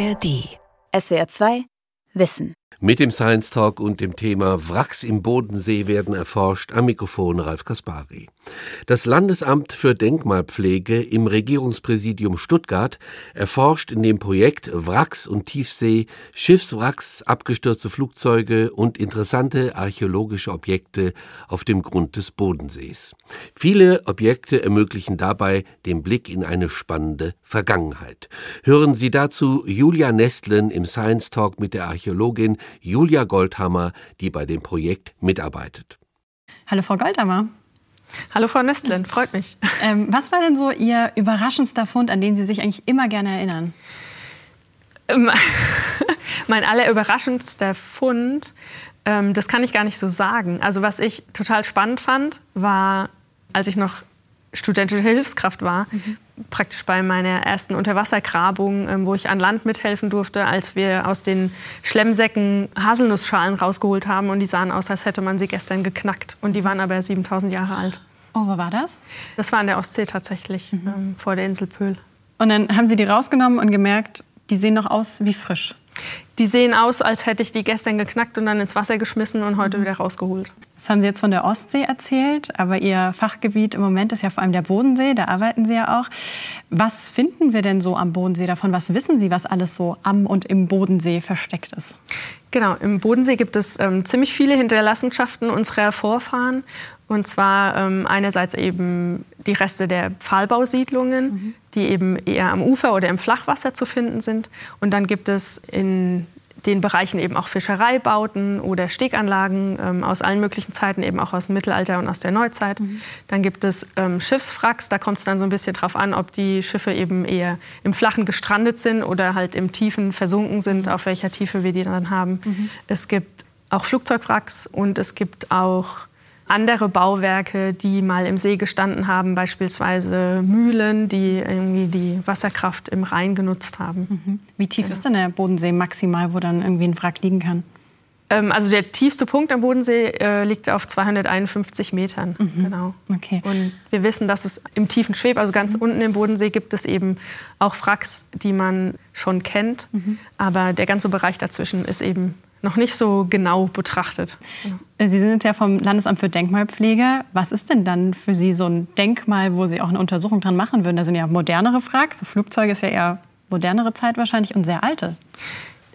ARD. SWR 2 Wissen. Mit dem Science Talk und dem Thema Wracks im Bodensee werden erforscht. Am Mikrofon Ralf Kaspari. Das Landesamt für Denkmalpflege im Regierungspräsidium Stuttgart erforscht in dem Projekt Wracks und Tiefsee Schiffswracks, abgestürzte Flugzeuge und interessante archäologische Objekte auf dem Grund des Bodensees. Viele Objekte ermöglichen dabei den Blick in eine spannende Vergangenheit. Hören Sie dazu Julia Nestlen im Science Talk mit der Archäologin Julia Goldhammer, die bei dem Projekt mitarbeitet. Hallo Frau Goldhammer. Hallo Frau Nestlin, freut mich. Ähm, was war denn so Ihr überraschendster Fund, an den Sie sich eigentlich immer gerne erinnern? Ähm, mein allerüberraschendster Fund, ähm, das kann ich gar nicht so sagen. Also was ich total spannend fand, war, als ich noch studentische Hilfskraft war, mhm. praktisch bei meiner ersten Unterwassergrabung, ähm, wo ich an Land mithelfen durfte, als wir aus den Schlemmsäcken Haselnussschalen rausgeholt haben und die sahen aus, als hätte man sie gestern geknackt und die waren aber 7000 Jahre alt. Oh, wo war das? Das war an der Ostsee tatsächlich, mhm. ähm, vor der Insel Pöhl. Und dann haben Sie die rausgenommen und gemerkt, die sehen noch aus wie frisch. Die sehen aus, als hätte ich die gestern geknackt und dann ins Wasser geschmissen und heute mhm. wieder rausgeholt. Das haben Sie jetzt von der Ostsee erzählt, aber Ihr Fachgebiet im Moment ist ja vor allem der Bodensee, da arbeiten Sie ja auch. Was finden wir denn so am Bodensee davon? Was wissen Sie, was alles so am und im Bodensee versteckt ist? Genau, im Bodensee gibt es ähm, ziemlich viele Hinterlassenschaften unserer Vorfahren. Und zwar ähm, einerseits eben die Reste der Pfahlbausiedlungen, mhm. Die eben eher am Ufer oder im Flachwasser zu finden sind. Und dann gibt es in den Bereichen eben auch Fischereibauten oder Steganlagen ähm, aus allen möglichen Zeiten, eben auch aus dem Mittelalter und aus der Neuzeit. Mhm. Dann gibt es ähm, Schiffswracks, da kommt es dann so ein bisschen drauf an, ob die Schiffe eben eher im Flachen gestrandet sind oder halt im Tiefen versunken sind, auf welcher Tiefe wir die dann haben. Mhm. Es gibt auch Flugzeugwracks und es gibt auch andere Bauwerke, die mal im See gestanden haben, beispielsweise Mühlen, die irgendwie die Wasserkraft im Rhein genutzt haben. Mhm. Wie tief ja. ist denn der Bodensee maximal, wo dann irgendwie ein Wrack liegen kann? Ähm, also der tiefste Punkt am Bodensee äh, liegt auf 251 Metern. Mhm. Genau. Okay. Und wir wissen, dass es im tiefen Schweb, also ganz mhm. unten im Bodensee, gibt es eben auch Wracks, die man schon kennt. Mhm. Aber der ganze Bereich dazwischen ist eben noch nicht so genau betrachtet. Sie sind jetzt ja vom Landesamt für Denkmalpflege. Was ist denn dann für Sie so ein Denkmal, wo Sie auch eine Untersuchung dran machen würden? Da sind ja modernere Fragen. So Flugzeuge ist ja eher modernere Zeit wahrscheinlich und sehr alte.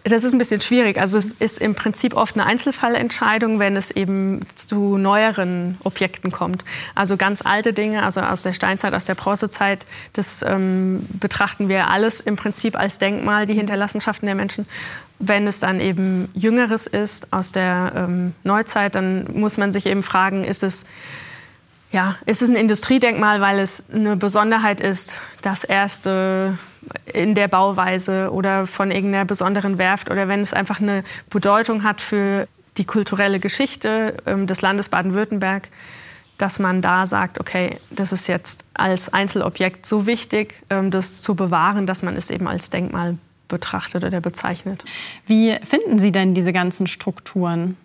Das ist ein bisschen schwierig. Also es ist im Prinzip oft eine Einzelfallentscheidung, wenn es eben zu neueren Objekten kommt. Also ganz alte Dinge, also aus der Steinzeit, aus der Bronzezeit, das ähm, betrachten wir alles im Prinzip als Denkmal, die Hinterlassenschaften der Menschen. Wenn es dann eben Jüngeres ist aus der ähm, Neuzeit, dann muss man sich eben fragen, ist es ja, ist es ein Industriedenkmal, weil es eine Besonderheit ist, das erste in der Bauweise oder von irgendeiner besonderen Werft oder wenn es einfach eine Bedeutung hat für die kulturelle Geschichte ähm, des Landes Baden-Württemberg, dass man da sagt, okay, das ist jetzt als Einzelobjekt so wichtig, ähm, das zu bewahren, dass man es eben als Denkmal betrachtet oder bezeichnet. Wie finden Sie denn diese ganzen Strukturen?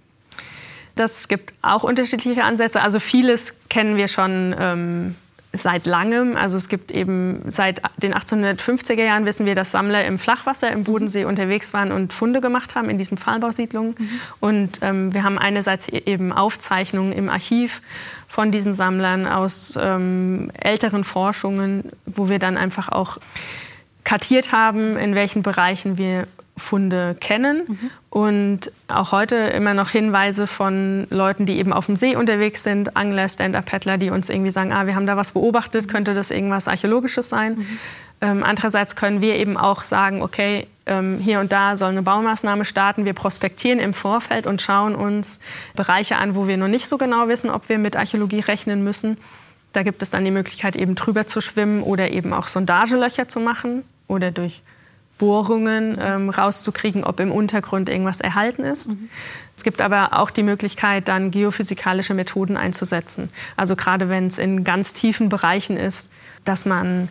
Das gibt auch unterschiedliche Ansätze. Also vieles kennen wir schon ähm, seit langem. Also es gibt eben seit den 1850er Jahren wissen wir, dass Sammler im Flachwasser im Bodensee unterwegs waren und Funde gemacht haben in diesen Pfahlbausiedlungen. Mhm. Und ähm, wir haben einerseits e-, eben Aufzeichnungen im Archiv von diesen Sammlern aus ähm, älteren Forschungen, wo wir dann einfach auch kartiert haben, in welchen Bereichen wir Funde kennen mhm. und auch heute immer noch Hinweise von Leuten, die eben auf dem See unterwegs sind, Angler, Stand-Up-Paddler, die uns irgendwie sagen, ah, wir haben da was beobachtet, mhm. könnte das irgendwas Archäologisches sein. Mhm. Ähm, andererseits können wir eben auch sagen, okay, ähm, hier und da soll eine Baumaßnahme starten. Wir prospektieren im Vorfeld und schauen uns Bereiche an, wo wir noch nicht so genau wissen, ob wir mit Archäologie rechnen müssen. Da gibt es dann die Möglichkeit, eben drüber zu schwimmen oder eben auch Sondagelöcher zu machen oder durch Bohrungen ähm, rauszukriegen, ob im Untergrund irgendwas erhalten ist. Mhm. Es gibt aber auch die Möglichkeit, dann geophysikalische Methoden einzusetzen. Also gerade wenn es in ganz tiefen Bereichen ist, dass man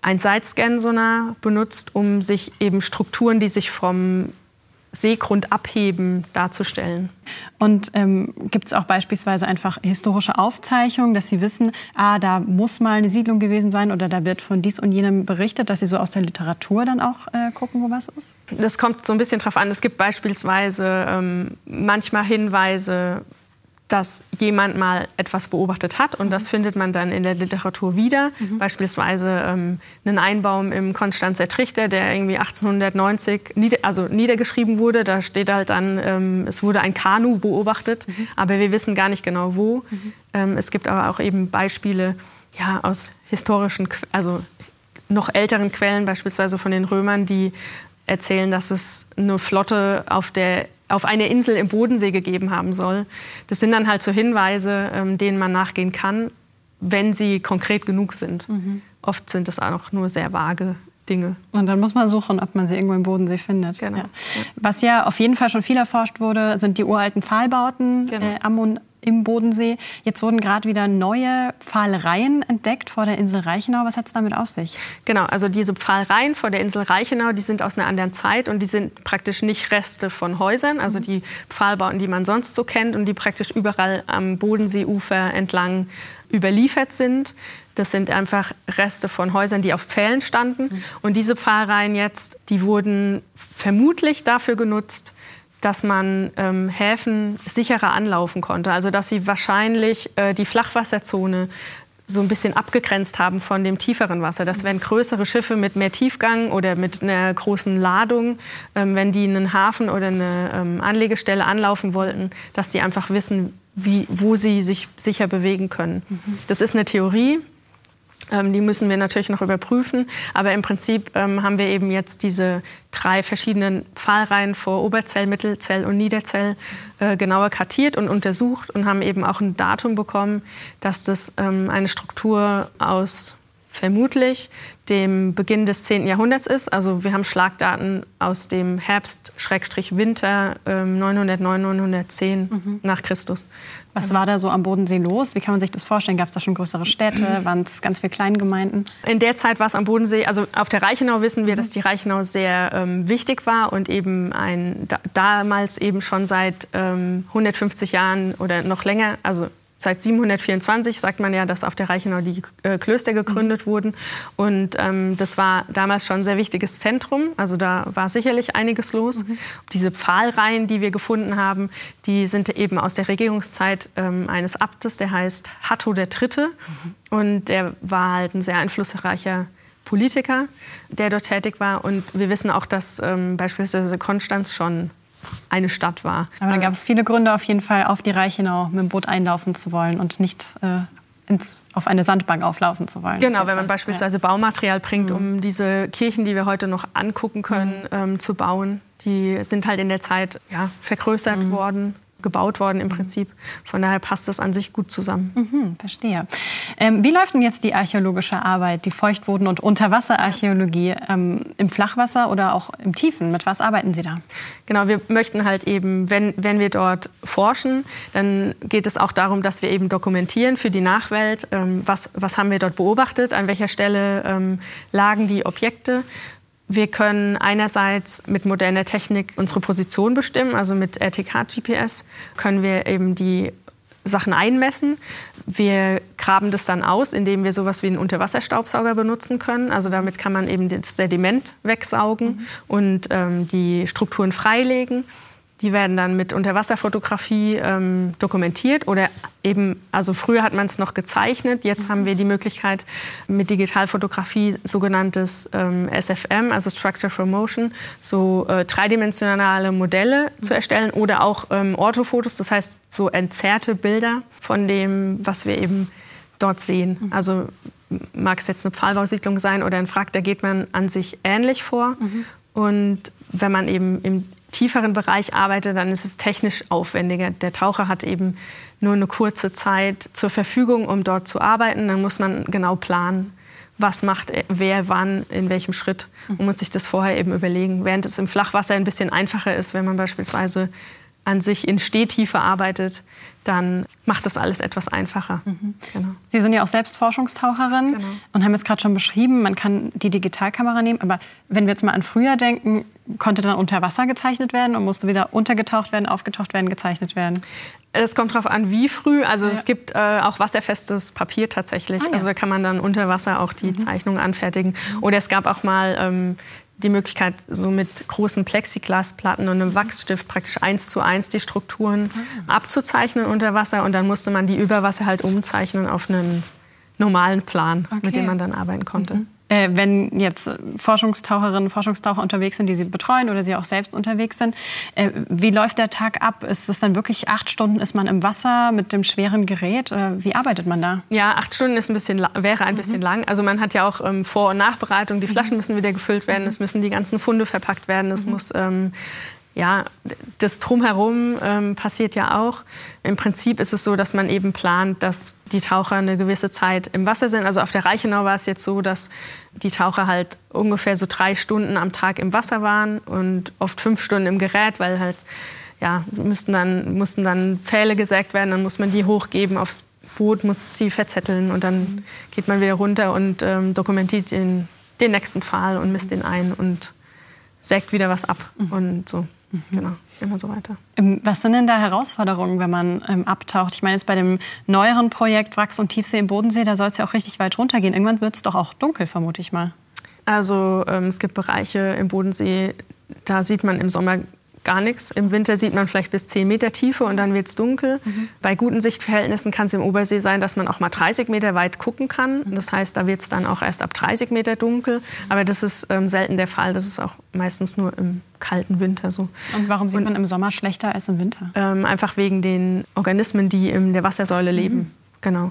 ein Side-Scan-Sonar benutzt, um sich eben Strukturen, die sich vom Seegrund abheben darzustellen. Und ähm, gibt es auch beispielsweise einfach historische Aufzeichnungen, dass Sie wissen, ah, da muss mal eine Siedlung gewesen sein oder da wird von dies und jenem berichtet, dass Sie so aus der Literatur dann auch äh, gucken, wo was ist? Das kommt so ein bisschen drauf an. Es gibt beispielsweise ähm, manchmal Hinweise, dass jemand mal etwas beobachtet hat und das findet man dann in der Literatur wieder. Mhm. Beispielsweise ähm, einen Einbaum im Konstanzer Trichter, der irgendwie 1890 nieder, also niedergeschrieben wurde. Da steht halt dann, ähm, es wurde ein Kanu beobachtet, mhm. aber wir wissen gar nicht genau wo. Mhm. Ähm, es gibt aber auch eben Beispiele ja, aus historischen, also noch älteren Quellen, beispielsweise von den Römern, die erzählen, dass es eine Flotte auf der auf eine Insel im Bodensee gegeben haben soll. Das sind dann halt so Hinweise, ähm, denen man nachgehen kann, wenn sie konkret genug sind. Mhm. Oft sind es auch nur sehr vage Dinge. Und dann muss man suchen, ob man sie irgendwo im Bodensee findet. Genau. Ja. Was ja auf jeden Fall schon viel erforscht wurde, sind die uralten Pfahlbauten genau. äh, am im Bodensee. Jetzt wurden gerade wieder neue Pfahlereien entdeckt vor der Insel Reichenau. Was hat es damit auf sich? Genau, also diese Pfahlereien vor der Insel Reichenau, die sind aus einer anderen Zeit und die sind praktisch nicht Reste von Häusern, also die Pfahlbauten, die man sonst so kennt und die praktisch überall am Bodenseeufer entlang überliefert sind. Das sind einfach Reste von Häusern, die auf Pfählen standen. Und diese Pfahlereien jetzt, die wurden vermutlich dafür genutzt, dass man ähm, Häfen sicherer anlaufen konnte. Also dass sie wahrscheinlich äh, die Flachwasserzone so ein bisschen abgegrenzt haben von dem tieferen Wasser. Dass wenn größere Schiffe mit mehr Tiefgang oder mit einer großen Ladung, ähm, wenn die einen Hafen oder eine ähm, Anlegestelle anlaufen wollten, dass die einfach wissen, wie, wo sie sich sicher bewegen können. Mhm. Das ist eine Theorie. Ähm, die müssen wir natürlich noch überprüfen. Aber im Prinzip ähm, haben wir eben jetzt diese drei verschiedenen Pfahlreihen vor Oberzell, Mittelzell und Niederzell äh, genauer kartiert und untersucht und haben eben auch ein Datum bekommen, dass das ähm, eine Struktur aus vermutlich dem Beginn des 10. Jahrhunderts ist. Also wir haben Schlagdaten aus dem Herbst-Winter ähm, 909, 910 mhm. nach Christus. Was war da so am Bodensee los? Wie kann man sich das vorstellen? Gab es da schon größere Städte? Waren es ganz viele Kleingemeinden? In der Zeit war es am Bodensee, also auf der Reichenau wissen wir, dass die Reichenau sehr ähm, wichtig war und eben ein, da, damals eben schon seit ähm, 150 Jahren oder noch länger, also seit 724 sagt man ja, dass auf der Reichenau die äh, Klöster gegründet mhm. wurden. Und ähm, das war damals schon ein sehr wichtiges Zentrum. Also da war sicherlich einiges los. Mhm. Diese Pfahlreihen, die wir gefunden haben, die sind eben aus der Regierungszeit ähm, eines Abtes, der heißt Hatto III. Mhm. Und der war halt ein sehr einflussreicher Politiker, der dort tätig war. Und wir wissen auch, dass ähm, beispielsweise Konstanz schon eine Stadt war. Aber da gab es viele Gründe auf jeden Fall, auf die Reichenau mit dem Boot einlaufen zu wollen und nicht äh, ins, auf eine Sandbank auflaufen zu wollen. Genau, wenn man beispielsweise ja. Baumaterial bringt, um mhm. diese Kirchen, die wir heute noch angucken können, mhm. ähm, zu bauen. Die sind halt in der Zeit ja, vergrößert mhm. worden gebaut worden im Prinzip. Von daher passt das an sich gut zusammen. Mhm, verstehe. Ähm, wie läuft denn jetzt die archäologische Arbeit, die Feuchtboden- und Unterwasserarchäologie ähm, im Flachwasser oder auch im Tiefen? Mit was arbeiten Sie da? Genau, wir möchten halt eben, wenn, wenn wir dort forschen, dann geht es auch darum, dass wir eben dokumentieren für die Nachwelt, ähm, was, was haben wir dort beobachtet, an welcher Stelle ähm, lagen die Objekte wir können einerseits mit moderner Technik unsere Position bestimmen, also mit RTK-GPS können wir eben die Sachen einmessen. Wir graben das dann aus, indem wir sowas wie einen Unterwasserstaubsauger benutzen können. Also damit kann man eben das Sediment wegsaugen mhm. und ähm, die Strukturen freilegen. Die werden dann mit Unterwasserfotografie ähm, dokumentiert oder eben, also früher hat man es noch gezeichnet, jetzt haben wir die Möglichkeit mit Digitalfotografie sogenanntes ähm, SFM, also Structure for Motion, so äh, dreidimensionale Modelle zu erstellen oder auch ähm, Orthofotos, das heißt so entzerrte Bilder von dem, was wir eben dort sehen. Mhm. Also mag es jetzt eine Pfahlbausiedlung sein oder ein Frack, da geht man an sich ähnlich vor. Mhm. Und wenn man eben im tieferen Bereich arbeite, dann ist es technisch aufwendiger. Der Taucher hat eben nur eine kurze Zeit zur Verfügung, um dort zu arbeiten. Dann muss man genau planen, was macht wer wann, in welchem Schritt und muss sich das vorher eben überlegen. Während es im Flachwasser ein bisschen einfacher ist, wenn man beispielsweise an sich in Stehtiefe arbeitet, dann macht das alles etwas einfacher. Mhm. Genau. Sie sind ja auch selbst Forschungstaucherin genau. und haben jetzt gerade schon beschrieben, man kann die Digitalkamera nehmen. Aber wenn wir jetzt mal an früher denken, konnte dann unter Wasser gezeichnet werden und musste wieder untergetaucht werden, aufgetaucht werden, gezeichnet werden? Es kommt darauf an, wie früh. Also ja. es gibt äh, auch wasserfestes Papier tatsächlich. Ah, ja. Also da kann man dann unter Wasser auch die mhm. Zeichnung anfertigen. Oder es gab auch mal ähm, die Möglichkeit, so mit großen Plexiglasplatten und einem Wachsstift praktisch eins zu eins die Strukturen ah. abzuzeichnen unter Wasser. Und dann musste man die über Wasser halt umzeichnen auf einen normalen Plan, okay. mit dem man dann arbeiten konnte. Mhm. Äh, wenn jetzt Forschungstaucherinnen, Forschungstaucher unterwegs sind, die Sie betreuen oder Sie auch selbst unterwegs sind, äh, wie läuft der Tag ab? Ist es dann wirklich acht Stunden, ist man im Wasser mit dem schweren Gerät? Äh, wie arbeitet man da? Ja, acht Stunden ist ein bisschen, wäre ein mhm. bisschen lang. Also man hat ja auch ähm, Vor- und Nachbereitung. Die Flaschen mhm. müssen wieder gefüllt werden, mhm. es müssen die ganzen Funde verpackt werden, es mhm. muss ähm, ja, das Drumherum ähm, passiert ja auch. Im Prinzip ist es so, dass man eben plant, dass die Taucher eine gewisse Zeit im Wasser sind. Also auf der Reichenau war es jetzt so, dass die Taucher halt ungefähr so drei Stunden am Tag im Wasser waren und oft fünf Stunden im Gerät, weil halt ja, müssten dann, mussten dann Pfähle gesägt werden, dann muss man die hochgeben aufs Boot, muss sie verzetteln und dann geht man wieder runter und ähm, dokumentiert den, den nächsten Pfahl und misst den ein und sägt wieder was ab mhm. und so. Mhm. Genau, immer so weiter. Ähm, was sind denn da Herausforderungen, wenn man ähm, abtaucht? Ich meine, jetzt bei dem neueren Projekt Wachs und Tiefsee im Bodensee, da soll es ja auch richtig weit runtergehen. Irgendwann wird es doch auch dunkel, vermute ich mal. Also ähm, es gibt Bereiche im Bodensee, da sieht man im Sommer gar nichts. Im Winter sieht man vielleicht bis 10 Meter Tiefe und dann wird es dunkel. Mhm. Bei guten Sichtverhältnissen kann es im Obersee sein, dass man auch mal 30 Meter weit gucken kann. Das heißt, da wird es dann auch erst ab 30 Meter dunkel. Aber das ist ähm, selten der Fall. Das ist auch meistens nur im kalten Winter so. Und warum sieht und, man im Sommer schlechter als im Winter? Ähm, einfach wegen den Organismen, die in der Wassersäule leben. Mhm. Genau.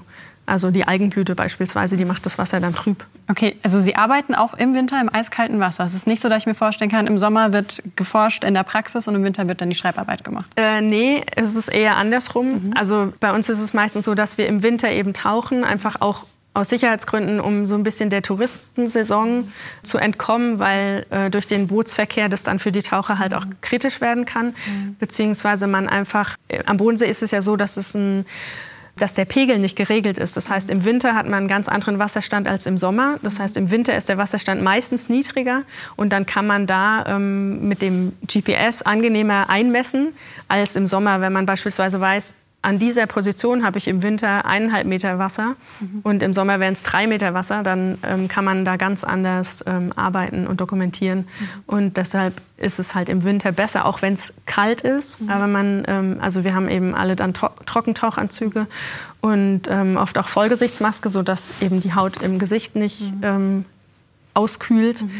Also die Algenblüte beispielsweise, die macht das Wasser dann trüb. Okay, also Sie arbeiten auch im Winter im eiskalten Wasser. Es ist nicht so, dass ich mir vorstellen kann, im Sommer wird geforscht in der Praxis und im Winter wird dann die Schreibarbeit gemacht. Äh, nee, es ist eher andersrum. Mhm. Also bei uns ist es meistens so, dass wir im Winter eben tauchen, einfach auch aus Sicherheitsgründen, um so ein bisschen der Touristensaison zu entkommen, weil äh, durch den Bootsverkehr das dann für die Taucher halt auch kritisch werden kann. Mhm. Beziehungsweise man einfach, äh, am Bodensee ist es ja so, dass es ein dass der Pegel nicht geregelt ist. Das heißt, im Winter hat man einen ganz anderen Wasserstand als im Sommer. Das heißt, im Winter ist der Wasserstand meistens niedriger und dann kann man da ähm, mit dem GPS angenehmer einmessen als im Sommer, wenn man beispielsweise weiß, an dieser Position habe ich im Winter eineinhalb Meter Wasser mhm. und im Sommer wären es drei Meter Wasser, dann ähm, kann man da ganz anders ähm, arbeiten und dokumentieren. Mhm. Und deshalb ist es halt im Winter besser, auch wenn es kalt ist. Mhm. Aber man, ähm, also wir haben eben alle dann Tro Trockentauchanzüge und ähm, oft auch Vollgesichtsmaske, sodass eben die Haut im Gesicht nicht mhm. ähm, auskühlt. Mhm.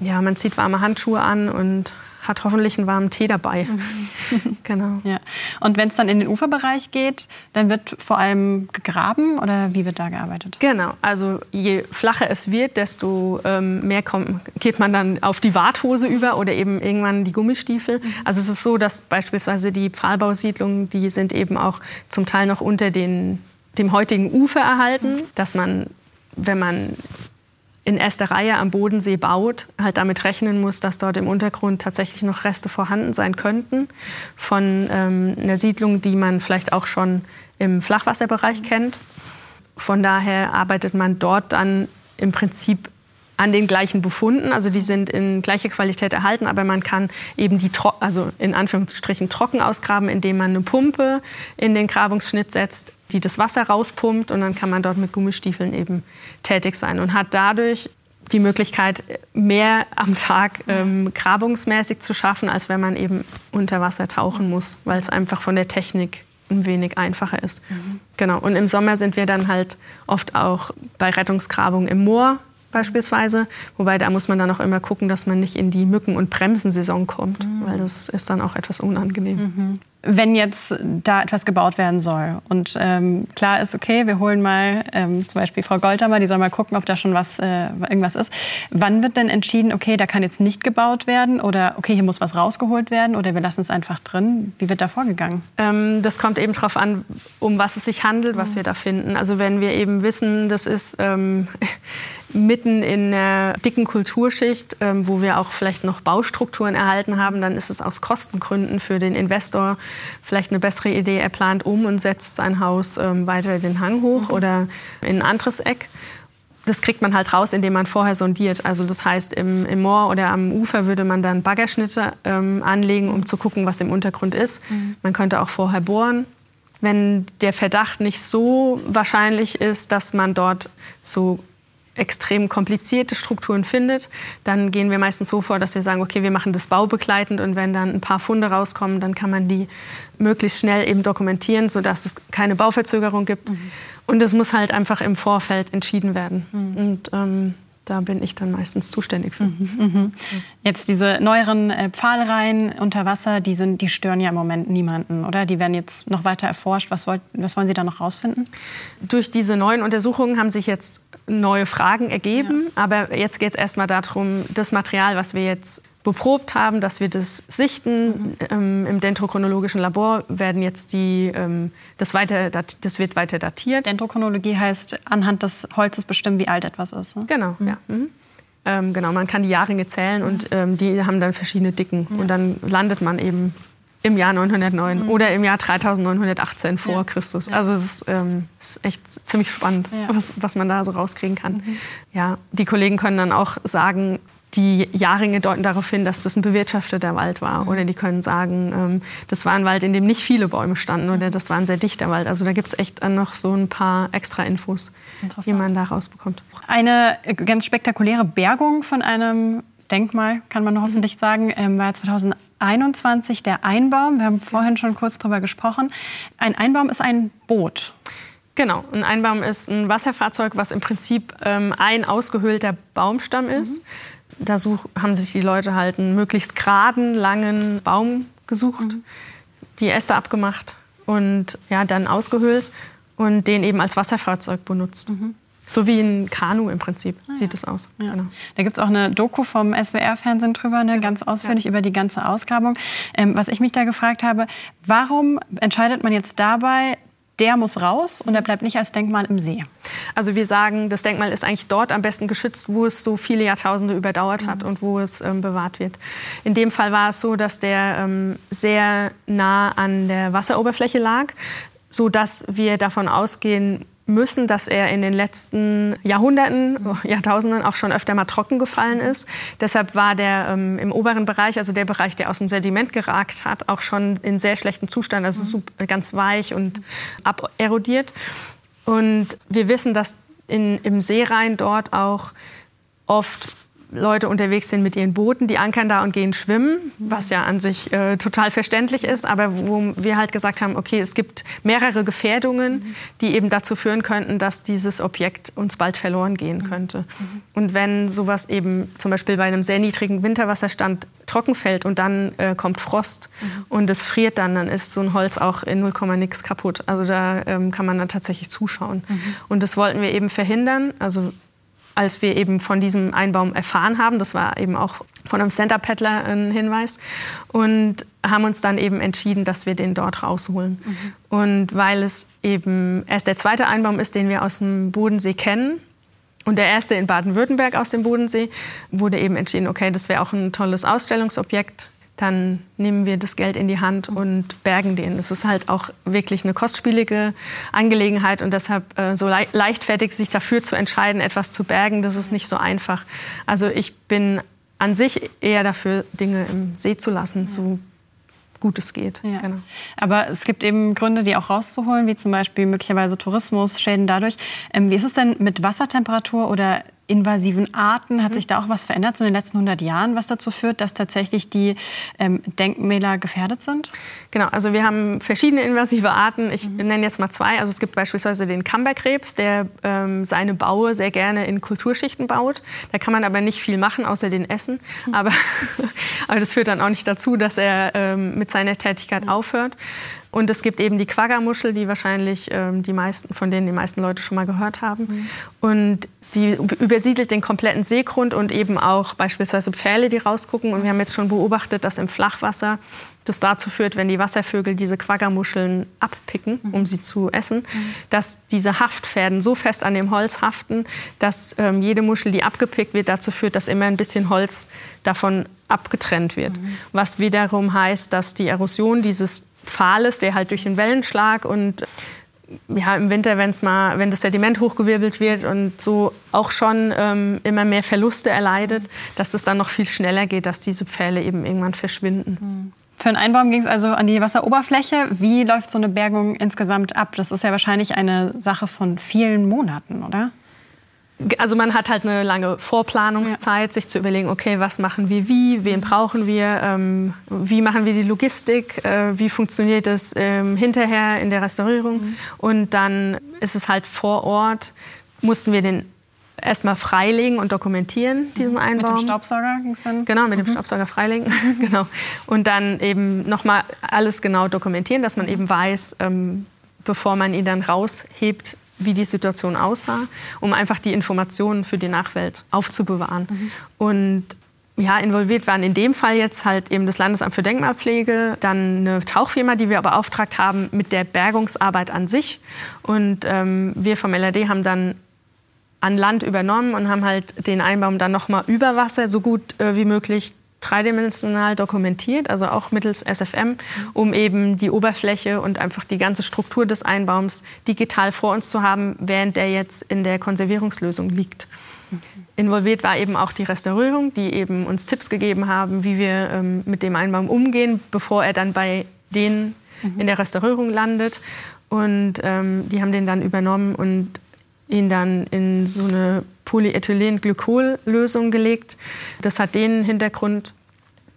Ja, man zieht warme Handschuhe an und hat hoffentlich einen warmen Tee dabei. Mhm. genau. Ja. Und wenn es dann in den Uferbereich geht, dann wird vor allem gegraben oder wie wird da gearbeitet? Genau. Also je flacher es wird, desto ähm, mehr kommt, geht man dann auf die Warthose über oder eben irgendwann die Gummistiefel. Mhm. Also es ist so, dass beispielsweise die Pfahlbausiedlungen, die sind eben auch zum Teil noch unter den, dem heutigen Ufer erhalten, mhm. dass man wenn man in erster Reihe am Bodensee baut, halt damit rechnen muss, dass dort im Untergrund tatsächlich noch Reste vorhanden sein könnten von ähm, einer Siedlung, die man vielleicht auch schon im Flachwasserbereich kennt. Von daher arbeitet man dort dann im Prinzip an den gleichen Befunden. Also die sind in gleicher Qualität erhalten, aber man kann eben die, also in Anführungsstrichen trocken ausgraben, indem man eine Pumpe in den Grabungsschnitt setzt, die das Wasser rauspumpt und dann kann man dort mit Gummistiefeln eben tätig sein und hat dadurch die Möglichkeit, mehr am Tag ähm, grabungsmäßig zu schaffen, als wenn man eben unter Wasser tauchen muss, weil es einfach von der Technik ein wenig einfacher ist. Mhm. Genau. Und im Sommer sind wir dann halt oft auch bei Rettungsgrabung im Moor beispielsweise. Wobei da muss man dann auch immer gucken, dass man nicht in die Mücken- und Bremsensaison kommt, mhm. weil das ist dann auch etwas unangenehm. Mhm wenn jetzt da etwas gebaut werden soll und ähm, klar ist, okay, wir holen mal ähm, zum Beispiel Frau Goldamer, die soll mal gucken, ob da schon was, äh, irgendwas ist. Wann wird denn entschieden, okay, da kann jetzt nicht gebaut werden oder okay, hier muss was rausgeholt werden oder wir lassen es einfach drin? Wie wird da vorgegangen? Ähm, das kommt eben darauf an, um was es sich handelt, was mhm. wir da finden. Also wenn wir eben wissen, das ist ähm, mitten in einer dicken Kulturschicht, ähm, wo wir auch vielleicht noch Baustrukturen erhalten haben, dann ist es aus Kostengründen für den Investor vielleicht eine bessere Idee. Er plant um und setzt sein Haus ähm, weiter den Hang hoch mhm. oder in ein anderes Eck. Das kriegt man halt raus, indem man vorher sondiert. Also das heißt, im, im Moor oder am Ufer würde man dann Baggerschnitte ähm, anlegen, um zu gucken, was im Untergrund ist. Mhm. Man könnte auch vorher bohren wenn der Verdacht nicht so wahrscheinlich ist, dass man dort so extrem komplizierte Strukturen findet, dann gehen wir meistens so vor, dass wir sagen, okay, wir machen das baubegleitend und wenn dann ein paar Funde rauskommen, dann kann man die möglichst schnell eben dokumentieren, sodass es keine Bauverzögerung gibt. Mhm. Und es muss halt einfach im Vorfeld entschieden werden. Mhm. Und ähm, da bin ich dann meistens zuständig für. Mhm, mhm. Jetzt diese neueren äh, Pfahlreihen unter Wasser, die, sind, die stören ja im Moment niemanden, oder? Die werden jetzt noch weiter erforscht. Was, wollt, was wollen Sie da noch rausfinden? Durch diese neuen Untersuchungen haben sich jetzt neue Fragen ergeben. Ja. Aber jetzt geht es erstmal darum, das Material, was wir jetzt beprobt haben, dass wir das sichten. Mhm. Ähm, Im dendrochronologischen Labor werden jetzt die, ähm, das, weiter, das wird weiter datiert. Dendrochronologie heißt anhand des Holzes bestimmen, wie alt etwas ist. Ne? Genau, mhm. ja. Mhm. Ähm, genau, man kann die Jahrringe zählen und ähm, die haben dann verschiedene Dicken. Ja. Und dann landet man eben im Jahr 909 mhm. oder im Jahr 3918 vor ja. Christus. Also es ist, ähm, ist, echt ziemlich spannend, ja. was, was man da so rauskriegen kann. Mhm. Ja, die Kollegen können dann auch sagen, die Jahrringe deuten darauf hin, dass das ein bewirtschafteter Wald war. Mhm. Oder die können sagen, ähm, das war ein Wald, in dem nicht viele Bäume standen oder das war ein sehr dichter Wald. Also da gibt es echt noch so ein paar extra Infos, die man da rausbekommt. Eine ganz spektakuläre Bergung von einem Denkmal, kann man hoffentlich sagen, ähm, war 2001 21 der Einbaum. Wir haben vorhin schon kurz darüber gesprochen. Ein Einbaum ist ein Boot. Genau, ein Einbaum ist ein Wasserfahrzeug, was im Prinzip ähm, ein ausgehöhlter Baumstamm ist. Mhm. Da such, haben sich die Leute halt einen möglichst geraden, langen Baum gesucht, mhm. die Äste abgemacht und ja, dann ausgehöhlt und den eben als Wasserfahrzeug benutzt. Mhm. So wie ein Kanu im Prinzip ah, sieht es aus. Ja. Genau. Da gibt es auch eine Doku vom SWR-Fernsehen drüber, ne, ganz ausführlich ja. über die ganze Ausgrabung. Ähm, was ich mich da gefragt habe, warum entscheidet man jetzt dabei, der muss raus und er bleibt nicht als Denkmal im See. Also wir sagen, das Denkmal ist eigentlich dort am besten geschützt, wo es so viele Jahrtausende überdauert hat mhm. und wo es ähm, bewahrt wird. In dem Fall war es so, dass der ähm, sehr nah an der Wasseroberfläche lag, so dass wir davon ausgehen müssen, dass er in den letzten Jahrhunderten, Jahrtausenden auch schon öfter mal trocken gefallen ist. Deshalb war der ähm, im oberen Bereich, also der Bereich, der aus dem Sediment geragt hat, auch schon in sehr schlechtem Zustand, also super, ganz weich und aberodiert. Und wir wissen, dass in, im Seerhein dort auch oft Leute unterwegs sind mit ihren Booten, die ankern da und gehen schwimmen, was ja an sich äh, total verständlich ist, aber wo wir halt gesagt haben, okay, es gibt mehrere Gefährdungen, die eben dazu führen könnten, dass dieses Objekt uns bald verloren gehen könnte. Und wenn sowas eben zum Beispiel bei einem sehr niedrigen Winterwasserstand trocken fällt und dann äh, kommt Frost und es friert dann, dann ist so ein Holz auch in 0, nix kaputt. Also da ähm, kann man dann tatsächlich zuschauen. Mhm. Und das wollten wir eben verhindern. Also als wir eben von diesem Einbaum erfahren haben. Das war eben auch von einem Center-Paddler ein Hinweis. Und haben uns dann eben entschieden, dass wir den dort rausholen. Mhm. Und weil es eben erst der zweite Einbaum ist, den wir aus dem Bodensee kennen, und der erste in Baden-Württemberg aus dem Bodensee, wurde eben entschieden, okay, das wäre auch ein tolles Ausstellungsobjekt dann nehmen wir das Geld in die Hand und bergen den. Das ist halt auch wirklich eine kostspielige Angelegenheit und deshalb äh, so le leichtfertig sich dafür zu entscheiden, etwas zu bergen, das ist nicht so einfach. Also ich bin an sich eher dafür, Dinge im See zu lassen, so gut es geht. Ja. Genau. Aber es gibt eben Gründe, die auch rauszuholen, wie zum Beispiel möglicherweise Tourismus, Schäden dadurch. Ähm, wie ist es denn mit Wassertemperatur oder invasiven Arten? Hat mhm. sich da auch was verändert so in den letzten 100 Jahren, was dazu führt, dass tatsächlich die ähm, Denkmäler gefährdet sind? Genau, also wir haben verschiedene invasive Arten. Ich mhm. nenne jetzt mal zwei. Also es gibt beispielsweise den Kamberkrebs, der ähm, seine Baue sehr gerne in Kulturschichten baut. Da kann man aber nicht viel machen, außer den essen. Mhm. Aber, aber das führt dann auch nicht dazu, dass er ähm, mit seiner Tätigkeit mhm. aufhört. Und es gibt eben die Quagga-Muschel, die wahrscheinlich ähm, die meisten, von denen die meisten Leute schon mal gehört haben. Mhm. Und Die übersiedelt den kompletten Seegrund und eben auch beispielsweise Pfähle, die rausgucken. Und wir haben jetzt schon beobachtet, dass im Flachwasser das dazu führt, wenn die Wasservögel diese Quaggermuscheln abpicken, um mhm. sie zu essen, mhm. dass diese Haftfäden so fest an dem Holz haften, dass ähm, jede Muschel, die abgepickt wird, dazu führt, dass immer ein bisschen Holz davon abgetrennt wird. Mhm. Was wiederum heißt, dass die Erosion dieses Pfahles, der halt durch den Wellenschlag und ja, im Winter, wenn's mal, wenn das Sediment hochgewirbelt wird und so auch schon ähm, immer mehr Verluste erleidet, dass es dann noch viel schneller geht, dass diese Pfähle eben irgendwann verschwinden. Mhm. Für einen Einbaum ging es also an die Wasseroberfläche. Wie läuft so eine Bergung insgesamt ab? Das ist ja wahrscheinlich eine Sache von vielen Monaten, oder? Also man hat halt eine lange Vorplanungszeit, ja. sich zu überlegen, okay, was machen wir wie, wen brauchen wir, ähm, wie machen wir die Logistik, äh, wie funktioniert es ähm, hinterher in der Restaurierung. Mhm. Und dann ist es halt vor Ort, mussten wir den erstmal freilegen und dokumentieren, diesen Einbau. Mit dem Staubsauger ging es dann? Genau, mit mhm. dem Staubsauger freilegen. genau. Und dann eben nochmal alles genau dokumentieren, dass man eben weiß, ähm, bevor man ihn dann raushebt, wie die Situation aussah, um einfach die Informationen für die Nachwelt aufzubewahren. Mhm. Und ja, involviert waren in dem Fall jetzt halt eben das Landesamt für Denkmalpflege, dann eine Tauchfirma, die wir beauftragt haben mit der Bergungsarbeit an sich. Und ähm, wir vom LRD haben dann an Land übernommen und haben halt den Einbaum dann noch mal über Wasser so gut äh, wie möglich dreidimensional dokumentiert, also auch mittels SFM, um eben die Oberfläche und einfach die ganze Struktur des Einbaums digital vor uns zu haben, während der jetzt in der Konservierungslösung liegt. Involviert war eben auch die Restaurierung, die eben uns Tipps gegeben haben, wie wir ähm, mit dem Einbaum umgehen, bevor er dann bei denen mhm. in der Restaurierung landet. Und ähm, die haben den dann übernommen und ihn dann in so eine Polyethylenglykol-Lösung gelegt. Das hat den Hintergrund,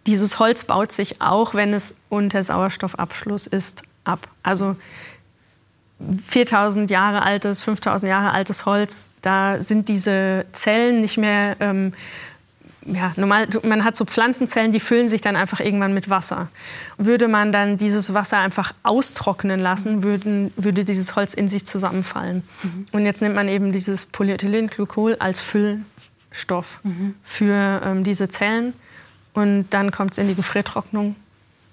dieses Holz baut sich auch, wenn es unter Sauerstoffabschluss ist, ab. Also 4000 Jahre altes, 5000 Jahre altes Holz, da sind diese Zellen nicht mehr ähm, ja, normal, man hat so Pflanzenzellen, die füllen sich dann einfach irgendwann mit Wasser. Würde man dann dieses Wasser einfach austrocknen lassen, würden, würde dieses Holz in sich zusammenfallen. Mhm. Und jetzt nimmt man eben dieses Polyethylenglykol als Füllstoff mhm. für ähm, diese Zellen. Und dann kommt es in die Gefriertrocknung,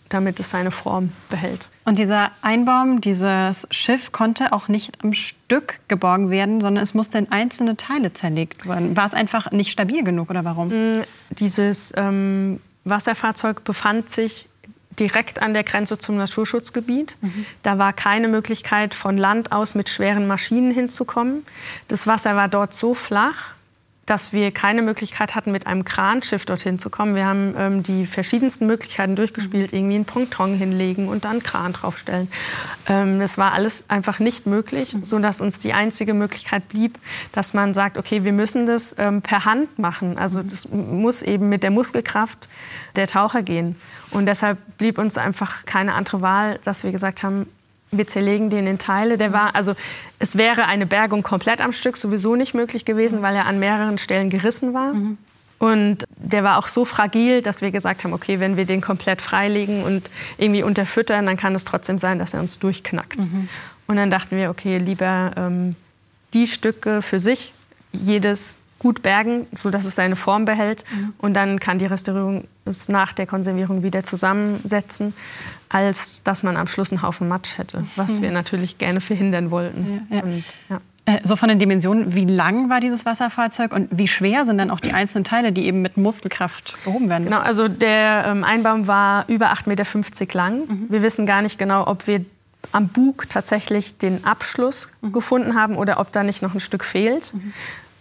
damit es seine Form behält. Und dieser Einbaum, dieses Schiff konnte auch nicht am Stück geborgen werden, sondern es musste in einzelne Teile zerlegt werden. War es einfach nicht stabil genug oder warum? Mm, dieses ähm, Wasserfahrzeug befand sich direkt an der Grenze zum Naturschutzgebiet. Mhm. Da war keine Möglichkeit, von Land aus mit schweren Maschinen hinzukommen. Das Wasser war dort so flach, dass wir keine Möglichkeit hatten, mit einem Kranschiff dorthin zu kommen. Wir haben ähm, die verschiedensten Möglichkeiten durchgespielt, irgendwie einen Ponton hinlegen und dann einen Kran draufstellen. Ähm, das war alles einfach nicht möglich, mhm. sodass uns die einzige Möglichkeit blieb, dass man sagt, okay, wir müssen das ähm, per Hand machen. Also das muss eben mit der Muskelkraft der Taucher gehen. Und deshalb blieb uns einfach keine andere Wahl, dass wir gesagt haben, wir zerlegen den in Teile. Der war, also es wäre eine Bergung komplett am Stück sowieso nicht möglich gewesen, weil er an mehreren Stellen gerissen war. Mhm. Und der war auch so fragil, dass wir gesagt haben, okay, wenn wir den komplett freilegen und irgendwie unterfüttern, dann kann es trotzdem sein, dass er uns durchknackt. Mhm. Und dann dachten wir, okay, lieber ähm, die Stücke für sich, jedes gut bergen, sodass es seine Form behält. Mhm. Und dann kann die Restaurierung es nach der Konservierung wieder zusammensetzen, als dass man am Schluss einen Haufen Matsch hätte, was mhm. wir natürlich gerne verhindern wollten. Ja, ja. Und, ja. Äh, so von den Dimensionen, wie lang war dieses Wasserfahrzeug und wie schwer sind dann auch die einzelnen Teile, die eben mit Muskelkraft gehoben werden? Genau, also der ähm, Einbaum war über 8,50 Meter lang. Mhm. Wir wissen gar nicht genau, ob wir am Bug tatsächlich den Abschluss mhm. gefunden haben oder ob da nicht noch ein Stück fehlt. Mhm.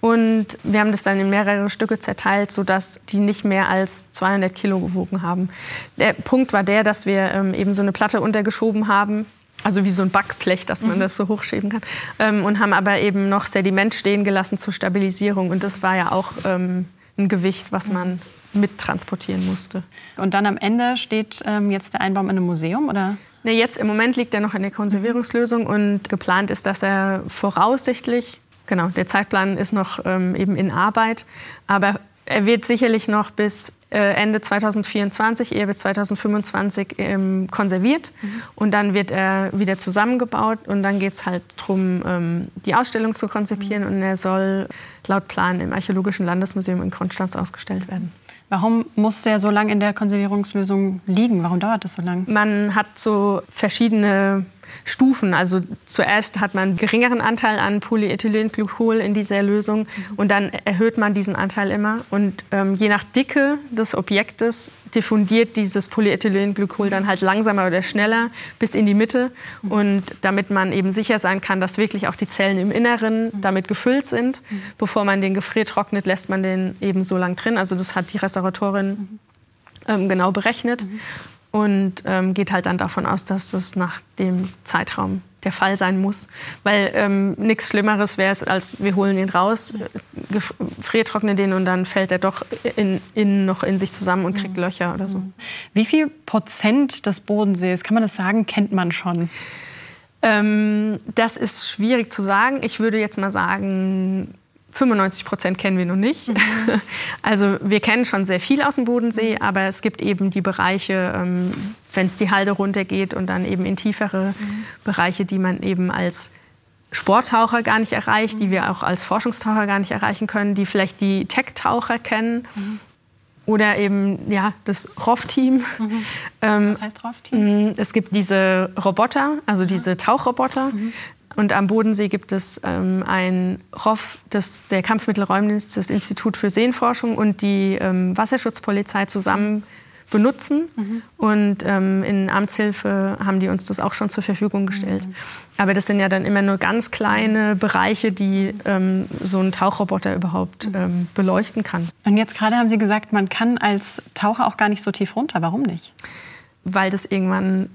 Und wir haben das dann in mehrere Stücke zerteilt, sodass die nicht mehr als 200 Kilo gewogen haben. Der Punkt war der, dass wir ähm, eben so eine Platte untergeschoben haben, also wie so ein Backblech, dass man mhm. das so hochschieben kann. Ähm, und haben aber eben noch Sediment stehen gelassen zur Stabilisierung. Und das war ja auch ähm, ein Gewicht, was man mittransportieren musste. Und dann am Ende steht ähm, jetzt der Einbaum in einem Museum, oder? Nee, jetzt im Moment liegt er noch in der Konservierungslösung und geplant ist, dass er voraussichtlich Genau, der Zeitplan ist noch ähm, eben in Arbeit. Aber er wird sicherlich noch bis äh, Ende 2024, eher bis 2025 ähm, konserviert. Mhm. Und dann wird er wieder zusammengebaut. Und dann geht es halt darum, ähm, die Ausstellung zu konzipieren. Mhm. Und er soll laut Plan im Archäologischen Landesmuseum in Konstanz ausgestellt werden. Warum muss der so lange in der Konservierungslösung liegen? Warum dauert das so lange? Man hat so verschiedene Stufen. Also zuerst hat man einen geringeren Anteil an Polyethylenglykol in dieser Lösung mhm. und dann erhöht man diesen Anteil immer. Und ähm, je nach Dicke des Objektes diffundiert dieses Polyethylenglykol dann halt langsamer oder schneller bis in die Mitte. Mhm. Und damit man eben sicher sein kann, dass wirklich auch die Zellen im Inneren mhm. damit gefüllt sind, bevor man den gefriertrocknet, lässt man den eben so lang drin. Also das hat die Restauratorin ähm, genau berechnet. Und ähm, geht halt dann davon aus, dass das nach dem Zeitraum der Fall sein muss. Weil ähm, nichts Schlimmeres wäre es, als wir holen ihn raus, gefriertrocknen den und dann fällt er doch innen in, noch in sich zusammen und kriegt mhm. Löcher oder so. Mhm. Wie viel Prozent des Bodensees, kann man das sagen, kennt man schon? Ähm, das ist schwierig zu sagen. Ich würde jetzt mal sagen 95 Prozent kennen wir noch nicht. Mhm. Also wir kennen schon sehr viel aus dem Bodensee, mhm. aber es gibt eben die Bereiche, ähm, wenn es die Halde runtergeht und dann eben in tiefere mhm. Bereiche, die man eben als Sporttaucher gar nicht erreicht, die wir auch als Forschungstaucher gar nicht erreichen können, die vielleicht die Tech-Taucher kennen. Mhm. Oder eben ja, das ROV-Team. Mhm. Ähm, Was heißt ROV-Team? Mm, es gibt diese Roboter, also diese Tauchroboter, mhm. Und am Bodensee gibt es ähm, ein ROF, das, der Kampfmittelräumdienst, das Institut für Seenforschung und die ähm, Wasserschutzpolizei zusammen benutzen. Mhm. Und ähm, in Amtshilfe haben die uns das auch schon zur Verfügung gestellt. Mhm. Aber das sind ja dann immer nur ganz kleine Bereiche, die ähm, so ein Tauchroboter überhaupt mhm. ähm, beleuchten kann. Und jetzt gerade haben Sie gesagt, man kann als Taucher auch gar nicht so tief runter. Warum nicht? Weil das irgendwann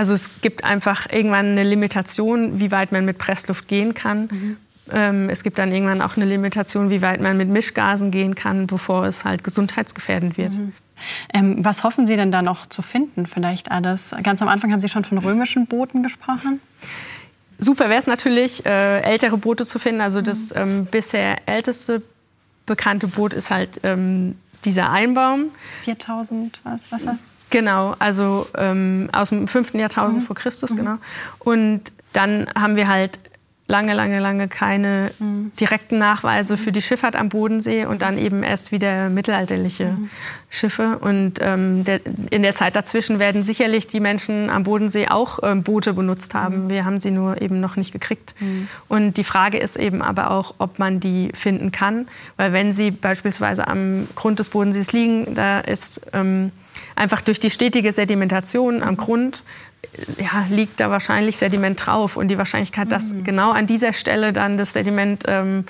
also es gibt einfach irgendwann eine Limitation, wie weit man mit Pressluft gehen kann. Mhm. Ähm, es gibt dann irgendwann auch eine Limitation, wie weit man mit Mischgasen gehen kann, bevor es halt gesundheitsgefährdend wird. Mhm. Ähm, was hoffen Sie denn da noch zu finden? Vielleicht alles. Ganz am Anfang haben Sie schon von römischen Booten gesprochen. Super wäre es natürlich, äh, ältere Boote zu finden. Also das mhm. ähm, bisher älteste bekannte Boot ist halt ähm, dieser Einbaum. 4000, was, was, was? Genau, also ähm, aus dem 5. Jahrtausend mhm. vor Christus, mhm. genau. Und dann haben wir halt lange, lange, lange keine mhm. direkten Nachweise für die Schifffahrt am Bodensee und dann eben erst wieder mittelalterliche mhm. Schiffe. Und ähm, der, in der Zeit dazwischen werden sicherlich die Menschen am Bodensee auch ähm, Boote benutzt haben. Mhm. Wir haben sie nur eben noch nicht gekriegt. Mhm. Und die Frage ist eben aber auch, ob man die finden kann. Weil wenn sie beispielsweise am Grund des Bodensees liegen, da ist ähm, einfach durch die stetige Sedimentation am Grund ja, liegt da wahrscheinlich Sediment drauf. Und die Wahrscheinlichkeit, dass mhm. genau an dieser Stelle dann das Sediment ähm,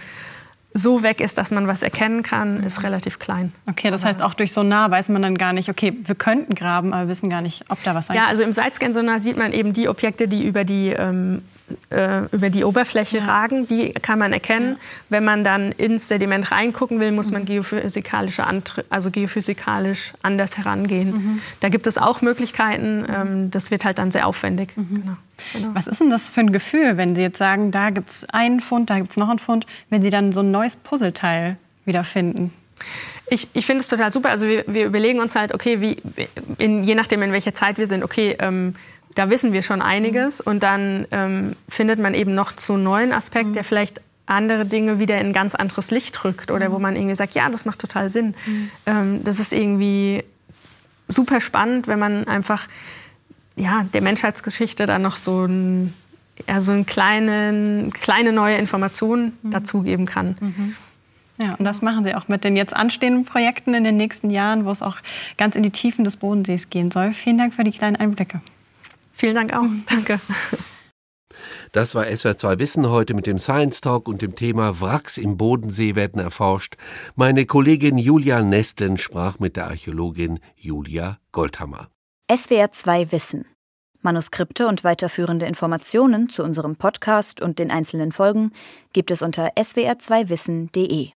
so weg ist, dass man was erkennen kann, ist mhm. relativ klein. Okay, das heißt, auch durch Sonar weiß man dann gar nicht, okay, wir könnten graben, aber wissen gar nicht, ob da was sein Ja, also im Sidescan-Sonar sieht man eben die Objekte, die über die ähm, äh, über die Oberfläche ragen, die kann man erkennen. Ja. Wenn man dann ins Sediment reingucken will, muss man mhm. geophysikalische also geophysikalisch anders herangehen. Mhm. Da gibt es auch Möglichkeiten. Ähm, das wird halt dann sehr aufwendig. Mhm. Genau. Genau. Was ist denn das für ein Gefühl, wenn Sie jetzt sagen, da gibt es einen Fund, da gibt es noch einen Fund, wenn Sie dann so ein neues Puzzleteil wiederfinden? Ich, ich finde es total super. Also wir, wir, überlegen uns halt, okay, wie, in, je nachdem, in welcher Zeit wir sind, okay, ähm, da wissen wir schon einiges. Mhm. Und dann ähm, findet man eben noch so einen neuen Aspekt, mhm. der vielleicht andere Dinge wieder in ein ganz anderes Licht rückt oder mhm. wo man irgendwie sagt, ja, das macht total Sinn. Ähm, das ist irgendwie super spannend, wenn man einfach ja, der Menschheitsgeschichte dann noch so, ein, ja, so eine kleine, kleine neue Information mhm. dazugeben kann. Mhm. Ja, und das machen Sie auch mit den jetzt anstehenden Projekten in den nächsten Jahren, wo es auch ganz in die Tiefen des Bodensees gehen soll. Vielen Dank für die kleinen Einblicke. Vielen Dank auch. Danke. Das war SWR2 Wissen heute mit dem Science Talk und dem Thema Wracks im Bodensee werden erforscht. Meine Kollegin Julia Nestlen sprach mit der Archäologin Julia Goldhammer. SWR2 Wissen. Manuskripte und weiterführende Informationen zu unserem Podcast und den einzelnen Folgen gibt es unter swr2wissen.de.